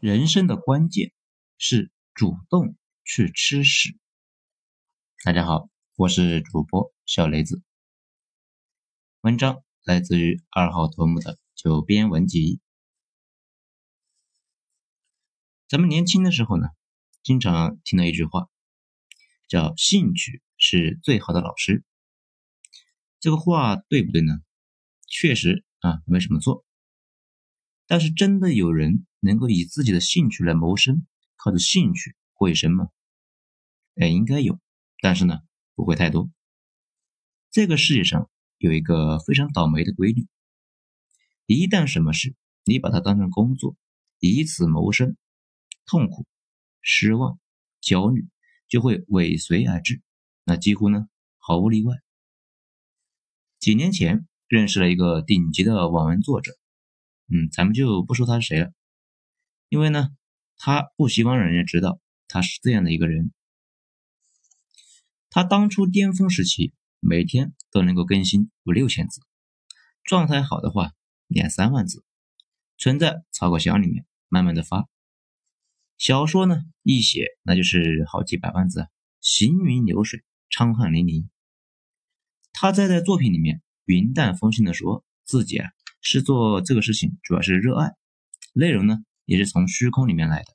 人生的关键是主动去吃屎。大家好，我是主播小雷子。文章来自于二号头目的九编文集。咱们年轻的时候呢，经常听到一句话，叫“兴趣是最好的老师”。这个话对不对呢？确实啊，没什么错。但是真的有人？能够以自己的兴趣来谋生，靠着兴趣过一生吗？哎，应该有，但是呢，不会太多。这个世界上有一个非常倒霉的规律：一旦什么事你把它当成工作，以此谋生，痛苦、失望、焦虑就会尾随而至。那几乎呢，毫无例外。几年前认识了一个顶级的网文作者，嗯，咱们就不说他是谁了。因为呢，他不希望让人家知道他是这样的一个人。他当初巅峰时期，每天都能够更新五六千字，状态好的话两三万字，存在草稿箱里面，慢慢的发。小说呢，一写那就是好几百万字，行云流水，畅汗淋漓。他在在作品里面云淡风轻的说自己啊是做这个事情主要是热爱，内容呢。也是从虚空里面来的，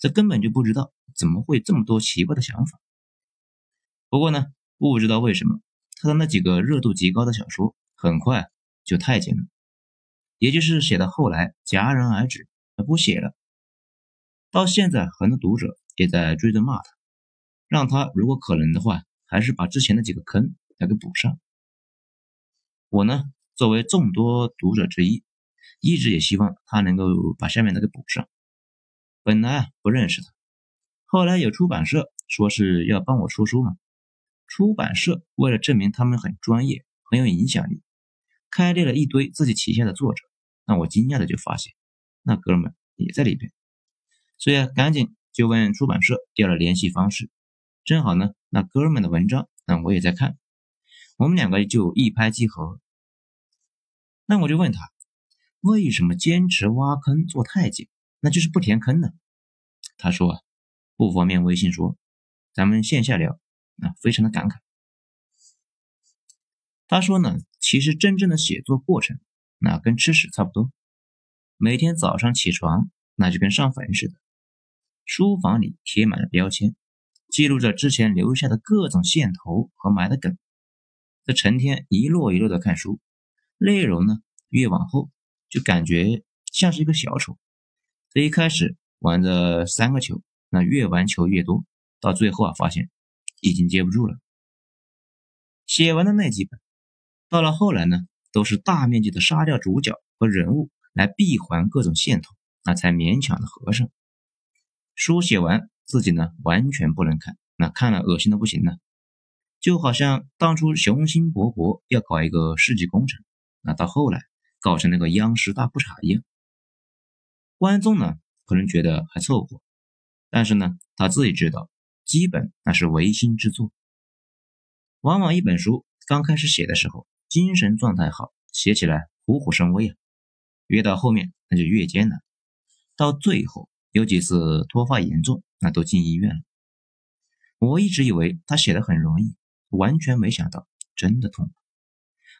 这根本就不知道怎么会这么多奇怪的想法。不过呢，不知道为什么他的那几个热度极高的小说很快就太监了，也就是写到后来戛然而止，不写了。到现在，很多读者也在追着骂他，让他如果可能的话，还是把之前的几个坑来给补上。我呢，作为众多读者之一。一直也希望他能够把下面的给补上。本来啊不认识他，后来有出版社说是要帮我出书嘛。出版社为了证明他们很专业、很有影响力，开列了一堆自己旗下的作者。那我惊讶的就发现，那哥们也在里边。所以啊，赶紧就问出版社要了联系方式。正好呢，那哥们的文章，那我也在看，我们两个就一拍即合。那我就问他。为什么坚持挖坑做太监？那就是不填坑呢？他说啊，不方便微信说，咱们线下聊。啊非常的感慨。他说呢，其实真正的写作过程，那跟吃屎差不多。每天早上起床，那就跟上坟似的。书房里贴满了标签，记录着之前留下的各种线头和埋的梗。这成天一摞一摞的看书，内容呢越往后。就感觉像是一个小丑。这一开始玩着三个球，那越玩球越多，到最后啊，发现已经接不住了。写完的那几本，到了后来呢，都是大面积的杀掉主角和人物来闭环各种线头，那才勉强的合上。书写完，自己呢完全不能看，那看了恶心的不行了。就好像当初雄心勃勃要搞一个世纪工程，那到后来。搞成那个央视大裤衩一样，观众呢可能觉得还凑合，但是呢他自己知道，基本那是违心之作。往往一本书刚开始写的时候，精神状态好，写起来虎虎生威啊，越到后面那就越艰难，到最后有几次脱发严重，那都进医院了。我一直以为他写的很容易，完全没想到真的痛苦，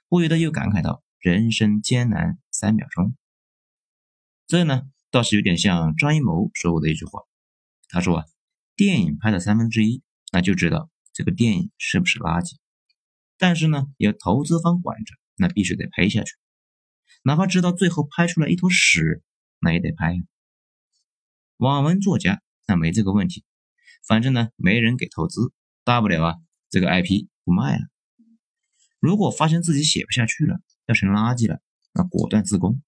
不由得又感慨道。人生艰难三秒钟，这呢倒是有点像张艺谋说过的一句话。他说啊，电影拍了三分之一，那就知道这个电影是不是垃圾。但是呢，有投资方管着，那必须得拍下去，哪怕知道最后拍出来一坨屎，那也得拍。网文作家那没这个问题，反正呢没人给投资，大不了啊这个 IP 不卖了。如果发现自己写不下去了，要成垃圾了，那果断自宫。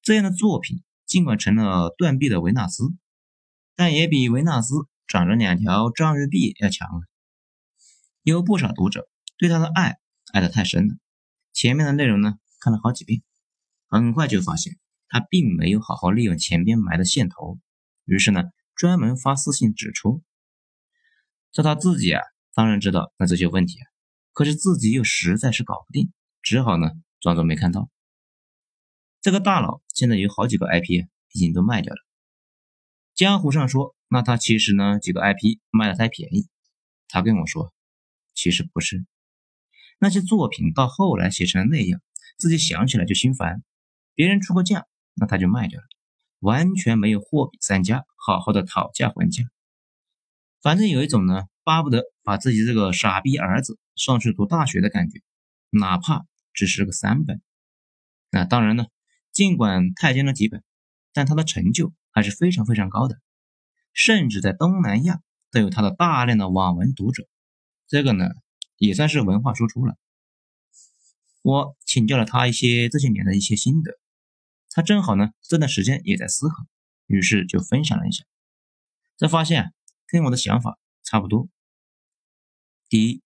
这样的作品尽管成了断臂的维纳斯，但也比维纳斯长着两条章鱼臂要强啊！有不少读者对他的爱爱得太深了，前面的内容呢看了好几遍，很快就发现他并没有好好利用前边埋的线头，于是呢专门发私信指出。这他自己啊当然知道那这些问题啊，可是自己又实在是搞不定。只好呢装作没看到。这个大佬现在有好几个 IP 已经都卖掉了，江湖上说，那他其实呢几个 IP 卖的太便宜。他跟我说，其实不是，那些作品到后来写成那样，自己想起来就心烦。别人出个价，那他就卖掉了，完全没有货比三家，好好的讨价还价。反正有一种呢，巴不得把自己这个傻逼儿子送去读大学的感觉，哪怕只是个三本。那当然呢，尽管太监了几本，但他的成就还是非常非常高的，甚至在东南亚。都有他的大量的网文读者，这个呢也算是文化输出了。我请教了他一些这些年的一些心得，他正好呢这段时间也在思考，于是就分享了一下，这发现跟我的想法差不多。第一，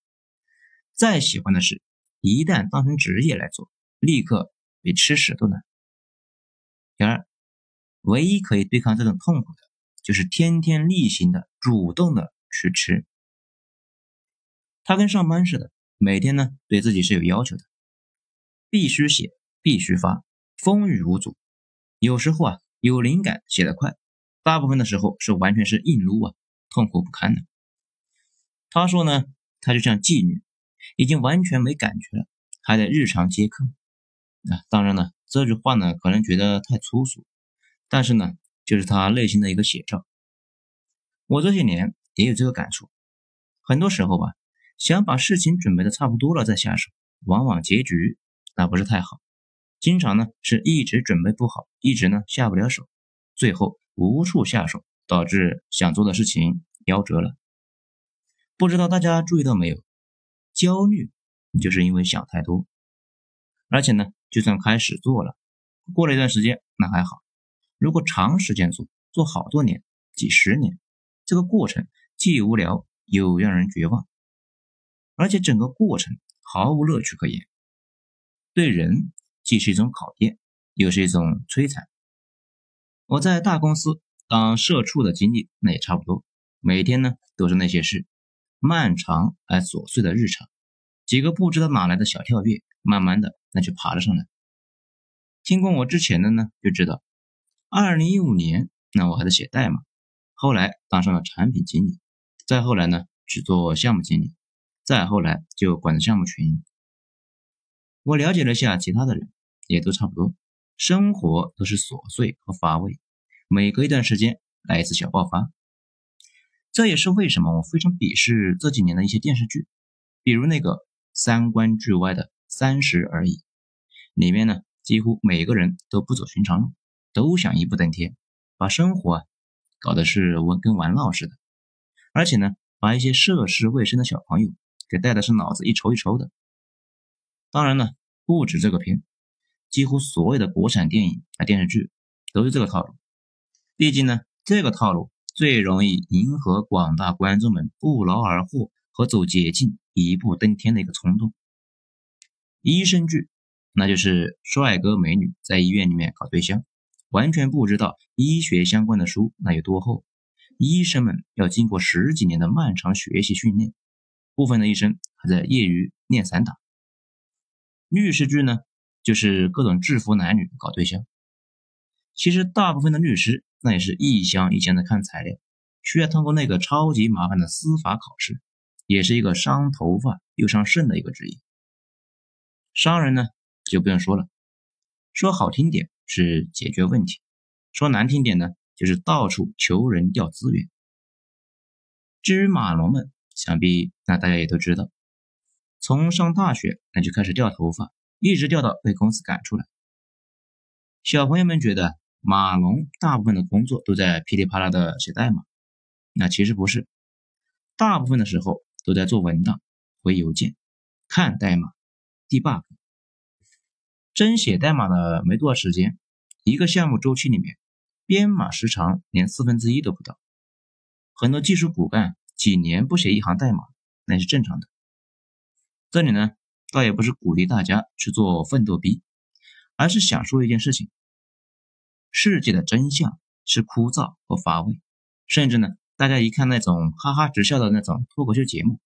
再喜欢的事，一旦当成职业来做，立刻比吃屎都难。第二，唯一可以对抗这种痛苦的。就是天天例行的主动的去吃，他跟上班似的，每天呢对自己是有要求的，必须写，必须发，风雨无阻。有时候啊有灵感写得快，大部分的时候是完全是硬撸啊，痛苦不堪的。他说呢，他就像妓女，已经完全没感觉了，还得日常接客。啊，当然了，这句话呢可能觉得太粗俗，但是呢。就是他内心的一个写照。我这些年也有这个感触，很多时候吧，想把事情准备的差不多了再下手，往往结局那不是太好。经常呢是一直准备不好，一直呢下不了手，最后无处下手，导致想做的事情夭折了。不知道大家注意到没有？焦虑就是因为想太多，而且呢，就算开始做了，过了一段时间那还好。如果长时间做，做好多年、几十年，这个过程既无聊又让人绝望，而且整个过程毫无乐趣可言，对人既是一种考验，又是一种摧残。我在大公司当社畜的经历，那也差不多，每天呢都是那些事，漫长而琐碎的日常，几个不知道哪来的小跳跃，慢慢的那就爬了上来。听过我之前的呢，就知道。二零一五年，那我还在写代码，后来当上了产品经理，再后来呢去做项目经理，再后来就管着项目群。我了解了一下其他的人，也都差不多，生活都是琐碎和乏味，每隔一段时间来一次小爆发。这也是为什么我非常鄙视这几年的一些电视剧，比如那个三观俱外的《三十而已》，里面呢几乎每个人都不走寻常路。都想一步登天，把生活啊搞得是玩跟玩闹似的，而且呢，把一些涉世未深的小朋友给带的是脑子一抽一抽的。当然了，不止这个片，几乎所有的国产电影啊电视剧都是这个套路。毕竟呢，这个套路最容易迎合广大观众们不劳而获和走捷径一步登天的一个冲动。医生剧，那就是帅哥美女在医院里面搞对象。完全不知道医学相关的书那有多厚，医生们要经过十几年的漫长学习训练，部分的医生还在业余练散打。律师剧呢，就是各种制服男女搞对象。其实大部分的律师那也是一箱一箱的看材料，需要通过那个超级麻烦的司法考试，也是一个伤头发又伤肾的一个职业。商人呢就不用说了，说好听点。是解决问题，说难听点呢，就是到处求人调资源。至于马龙们，想必那大家也都知道，从上大学那就开始掉头发，一直掉到被公司赶出来。小朋友们觉得马龙大部分的工作都在噼里啪啦的写代码，那其实不是，大部分的时候都在做文档、回邮件、看代码、debug。真写代码的没多少时间，一个项目周期里面，编码时长连四分之一都不到。很多技术骨干几年不写一行代码，那是正常的。这里呢，倒也不是鼓励大家去做奋斗逼，而是想说一件事情：世界的真相是枯燥和乏味，甚至呢，大家一看那种哈哈直笑的那种脱口秀节目，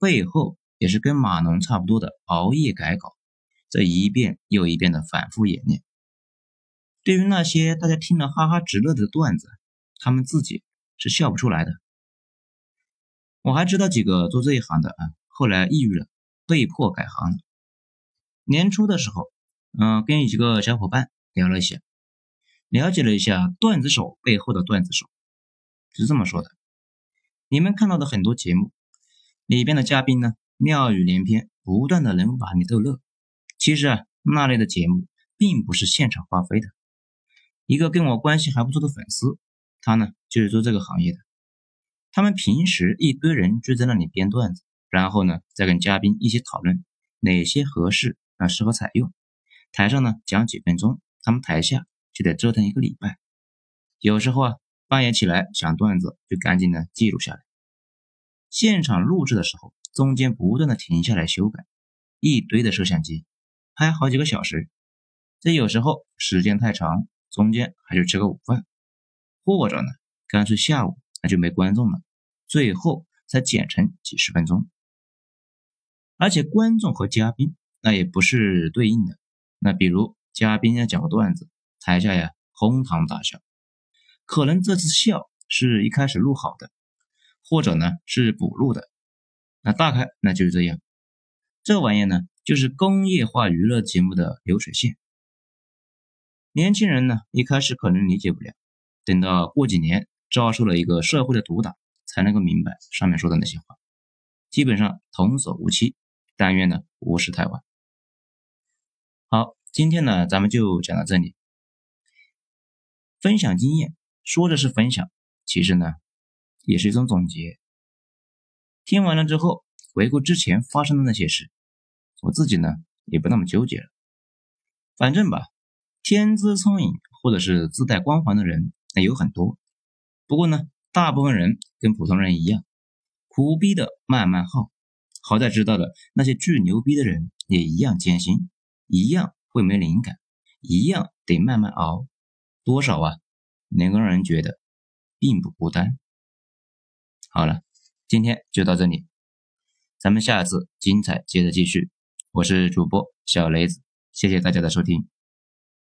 背后也是跟码农差不多的熬夜改稿。这一遍又一遍的反复演练，对于那些大家听了哈哈直乐的段子，他们自己是笑不出来的。我还知道几个做这一行的啊，后来抑郁了，被迫改行。年初的时候，嗯，跟几个小伙伴聊了一下，了解了一下段子手背后的段子手，是这么说的：你们看到的很多节目里边的嘉宾呢，妙语连篇，不断的能把你逗乐。其实啊，那类的节目并不是现场发挥的。一个跟我关系还不错的粉丝，他呢就是做这个行业的。他们平时一堆人聚在那里编段子，然后呢再跟嘉宾一起讨论哪些合适。啊，适合采用。台上呢讲几分钟，他们台下就得折腾一个礼拜。有时候啊，半夜起来想段子，就赶紧的记录下来。现场录制的时候，中间不断的停下来修改，一堆的摄像机拍好几个小时。这有时候时间太长，中间还是吃个午饭，或者呢，干脆下午那就没观众了，最后才剪成几十分钟。而且观众和嘉宾。那也不是对应的。那比如嘉宾要讲个段子，台下呀哄堂大笑，可能这次笑是一开始录好的，或者呢是补录的。那大概那就是这样。这玩意呢，就是工业化娱乐节目的流水线。年轻人呢一开始可能理解不了，等到过几年遭受了一个社会的毒打，才能够明白上面说的那些话。基本上童叟无欺。但愿呢无事太晚。好，今天呢咱们就讲到这里。分享经验，说的是分享，其实呢也是一种总结。听完了之后，回顾之前发生的那些事，我自己呢也不那么纠结了。反正吧，天资聪颖或者是自带光环的人那有很多，不过呢，大部分人跟普通人一样，苦逼的慢慢耗。好在知道的那些巨牛逼的人也一样艰辛，一样会没灵感，一样得慢慢熬，多少啊，能够让人觉得并不孤单。好了，今天就到这里，咱们下次精彩接着继续。我是主播小雷子，谢谢大家的收听。